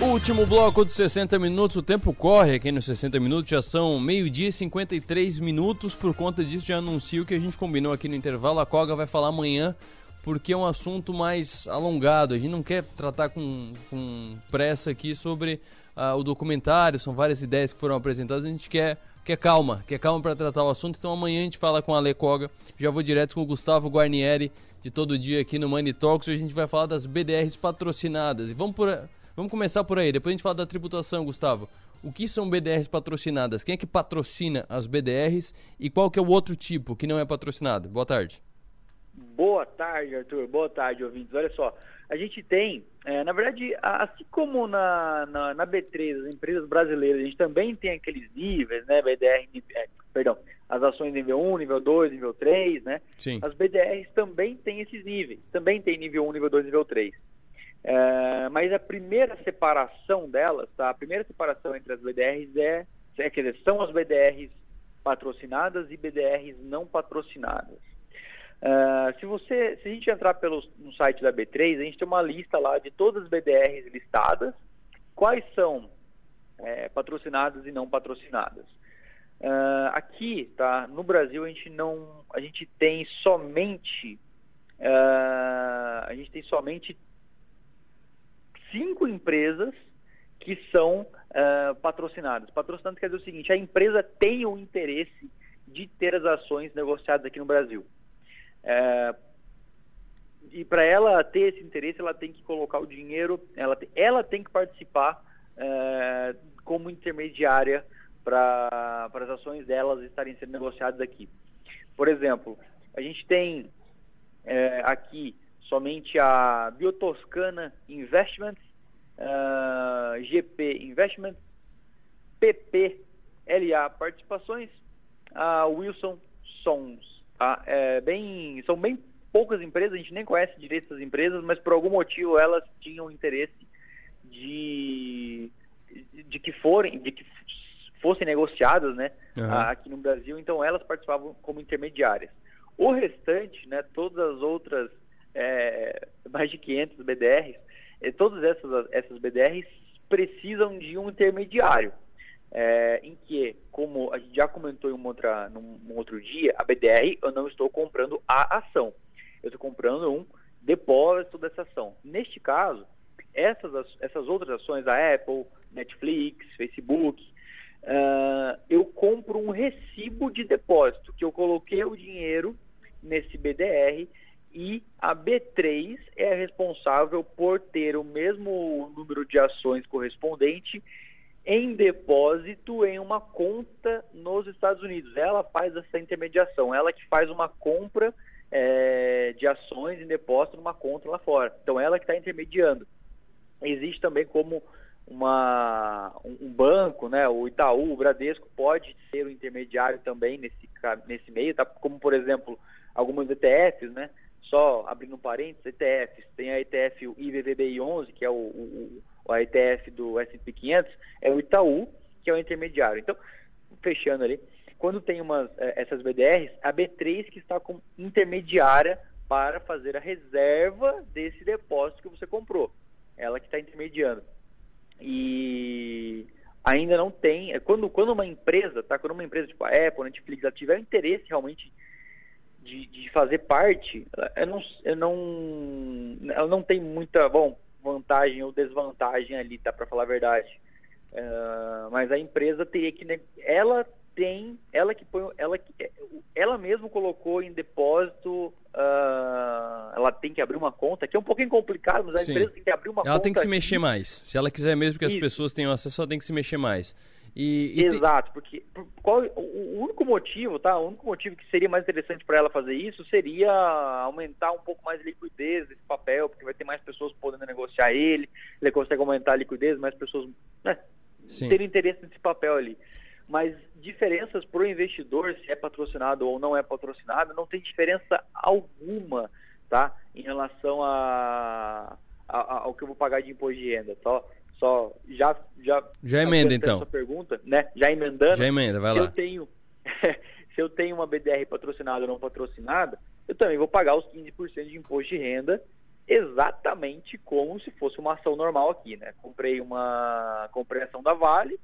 Último bloco de 60 minutos, o tempo corre aqui nos 60 minutos, já são meio-dia e 53 minutos. Por conta disso, já anuncio que a gente combinou aqui no intervalo. A Koga vai falar amanhã, porque é um assunto mais alongado. A gente não quer tratar com, com pressa aqui sobre uh, o documentário, são várias ideias que foram apresentadas. A gente quer, quer calma, quer calma para tratar o assunto. Então amanhã a gente fala com a Ale Koga. Já vou direto com o Gustavo Guarnieri, de todo dia aqui no Money Talks. Hoje a gente vai falar das BDRs patrocinadas. E vamos por Vamos começar por aí, depois a gente fala da tributação, Gustavo. O que são BDRs patrocinadas? Quem é que patrocina as BDRs e qual que é o outro tipo que não é patrocinado? Boa tarde. Boa tarde, Arthur. Boa tarde, ouvintes. Olha só, a gente tem, é, na verdade, assim como na, na, na, B3, as empresas brasileiras, a gente também tem aqueles níveis, né, BDR, é, perdão, as ações nível 1, nível 2, nível 3, né? Sim. As BDRs também têm esses níveis, também tem nível 1, nível 2, nível 3. É, mas a primeira separação delas, tá? a primeira separação entre as BDRs é, é, quer dizer, são as BDRs patrocinadas e BDRs não patrocinadas. Uh, se você, se a gente entrar pelo, no site da B3, a gente tem uma lista lá de todas as BDRs listadas, quais são é, patrocinadas e não patrocinadas. Uh, aqui, tá, no Brasil a gente não, a gente tem somente, uh, a gente tem somente cinco empresas que são uh, patrocinadas. Patrocinadas quer dizer o seguinte: a empresa tem o interesse de ter as ações negociadas aqui no Brasil. Uh, e para ela ter esse interesse, ela tem que colocar o dinheiro, ela, tem, ela tem que participar uh, como intermediária para as ações delas estarem sendo negociadas aqui. Por exemplo, a gente tem aqui somente a Biotoscana Investments, uh, ah, GP Investments, PP LA Participações, a Wilson Sons. Tá? É bem, são bem poucas empresas, a gente nem conhece direito essas empresas, mas por algum motivo elas tinham interesse de, de que forem, de que fossem negociadas, né, uhum. aqui no Brasil, então elas participavam como intermediárias. O restante, né, todas as outras é, mais de 500 BDRs, e todas essas, essas BDRs precisam de um intermediário. É, em que, como a gente já comentou em uma outra, num outro dia, a BDR eu não estou comprando a ação, eu estou comprando um depósito dessa ação. Neste caso, essas, essas outras ações, a Apple, Netflix, Facebook, uh, eu compro um recibo de depósito, que eu coloquei o dinheiro nesse BDR e a B3 é responsável por ter o mesmo número de ações correspondente em depósito em uma conta nos Estados Unidos. Ela faz essa intermediação, ela que faz uma compra é, de ações em depósito numa conta lá fora. Então, ela que está intermediando. Existe também como uma, um banco, né, o Itaú, o Bradesco pode ser o intermediário também nesse, nesse meio, tá? como por exemplo algumas ETFs, né, só abrindo um parênteses, ETFs, tem a ETF IVVBI 11, que é o, o, a ETF do S&P 500, é o Itaú, que é o intermediário. Então, fechando ali, quando tem umas, é, essas BDRs, a B3 que está como intermediária para fazer a reserva desse depósito que você comprou. Ela que está intermediando. E ainda não tem. É, quando, quando uma empresa, tá? Quando uma empresa tipo a Apple, Netflix, ela tiver interesse realmente de, de fazer parte, eu não, eu não, ela não tem muita, bom, vantagem ou desvantagem ali, tá, para falar a verdade. Uh, mas a empresa teria que, ela tem, ela que põe, ela que, ela mesmo colocou em depósito, uh, ela tem que abrir uma conta, que é um pouquinho complicado, mas a Sim. empresa tem que abrir uma ela conta. Ela tem que se mexer mais. Se ela quiser mesmo que as Isso. pessoas tenham acesso, ela tem que se mexer mais. E, e Exato, porque qual, o único motivo, tá? O único motivo que seria mais interessante para ela fazer isso seria aumentar um pouco mais a liquidez desse papel, porque vai ter mais pessoas podendo negociar ele, ele consegue aumentar a liquidez, mais pessoas né, terem interesse nesse papel ali. Mas diferenças para o investidor, se é patrocinado ou não é patrocinado, não tem diferença alguma, tá? Em relação a, a, ao que eu vou pagar de imposto de renda, tá? Só já já já emenda então. pergunta, né? Já emendando. Já emenda, vai se lá. Eu tenho se eu tenho uma BDR patrocinada ou não patrocinada, eu também vou pagar os 15% de imposto de renda exatamente como se fosse uma ação normal aqui, né? Comprei uma comprei ação da Vale,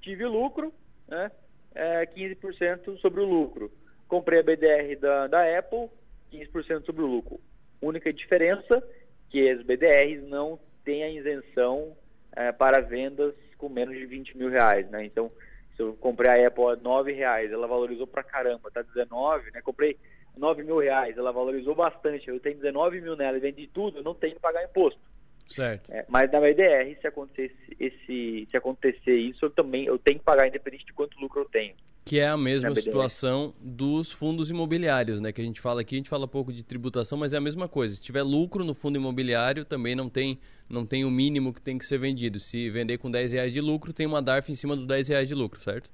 tive lucro, né? É, 15% sobre o lucro. Comprei a BDR da, da Apple, 15% sobre o lucro. Única diferença que as BDRs não têm a isenção é, para vendas com menos de 20 mil reais, né? Então, se eu comprei a Apple a 9 reais, ela valorizou pra caramba, tá 19, né? Comprei 9 mil reais, ela valorizou bastante, eu tenho 19 mil nela e vendi tudo, eu não tenho que pagar imposto. Certo. É, mas na BDR, se acontecer, esse, se acontecer isso, eu também eu tenho que pagar independente de quanto lucro eu tenho. Que é a mesma situação dos fundos imobiliários, né? Que a gente fala aqui, a gente fala pouco de tributação, mas é a mesma coisa. Se tiver lucro no fundo imobiliário, também não tem, não tem o mínimo que tem que ser vendido. Se vender com 10 reais de lucro, tem uma DARF em cima dos 10 reais de lucro, certo?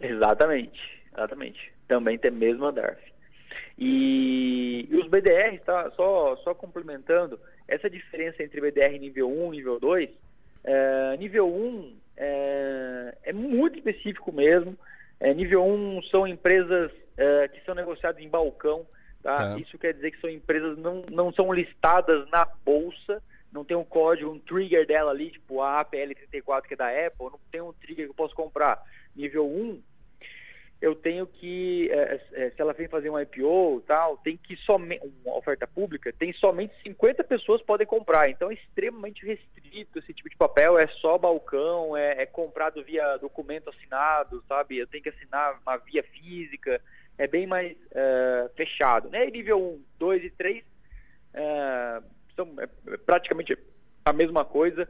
Exatamente, exatamente. Também tem a mesma DARF. E, e os BDRs, tá? Só, só complementando, essa diferença entre BDR nível 1 e nível 2, é, nível 1 é, é, muito específico mesmo. É, nível 1 são empresas é, que são negociadas em balcão. Tá? Isso quer dizer que são empresas não, não são listadas na bolsa, não tem um código, um trigger dela ali, tipo a APL34 que é da Apple, não tem um trigger que eu posso comprar. Nível 1 eu tenho que, é, é, se ela vem fazer um IPO tal, tem que somente, uma oferta pública, tem somente 50 pessoas podem comprar, então é extremamente restrito esse tipo de papel, é só balcão, é, é comprado via documento assinado, sabe, eu tenho que assinar uma via física, é bem mais é, fechado, né, e nível 1, 2 e 3 é, são é, praticamente a mesma coisa,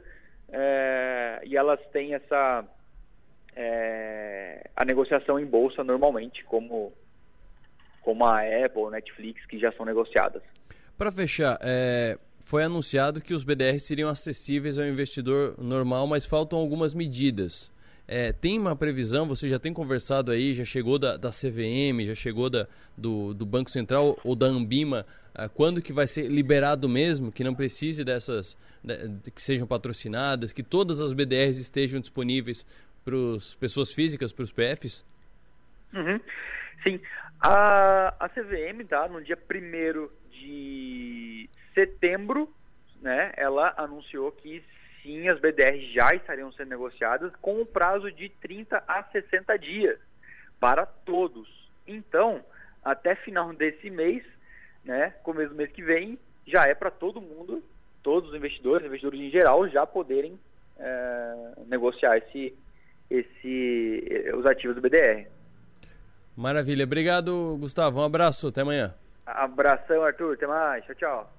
é, e elas têm essa é, a negociação em bolsa normalmente, como, como a Apple, Netflix, que já são negociadas. Para fechar, é, foi anunciado que os BDRs seriam acessíveis ao investidor normal, mas faltam algumas medidas. É, tem uma previsão, você já tem conversado aí, já chegou da, da CVM, já chegou da, do, do Banco Central ou da Ambima, é, quando que vai ser liberado mesmo, que não precise dessas, de, que sejam patrocinadas, que todas as BDRs estejam disponíveis para as pessoas físicas, para os PFs? Uhum. Sim. A, a CVM, tá, no dia 1 de setembro, né, ela anunciou que sim, as BDRs já estariam sendo negociadas com um prazo de 30 a 60 dias para todos. Então, até final desse mês, né, começo do mês que vem, já é para todo mundo, todos os investidores, investidores em geral, já poderem é, negociar esse, esse, os ativos do BDR. Maravilha. Obrigado, Gustavo. Um abraço. Até amanhã. Abração, Arthur. Até mais. Tchau, tchau.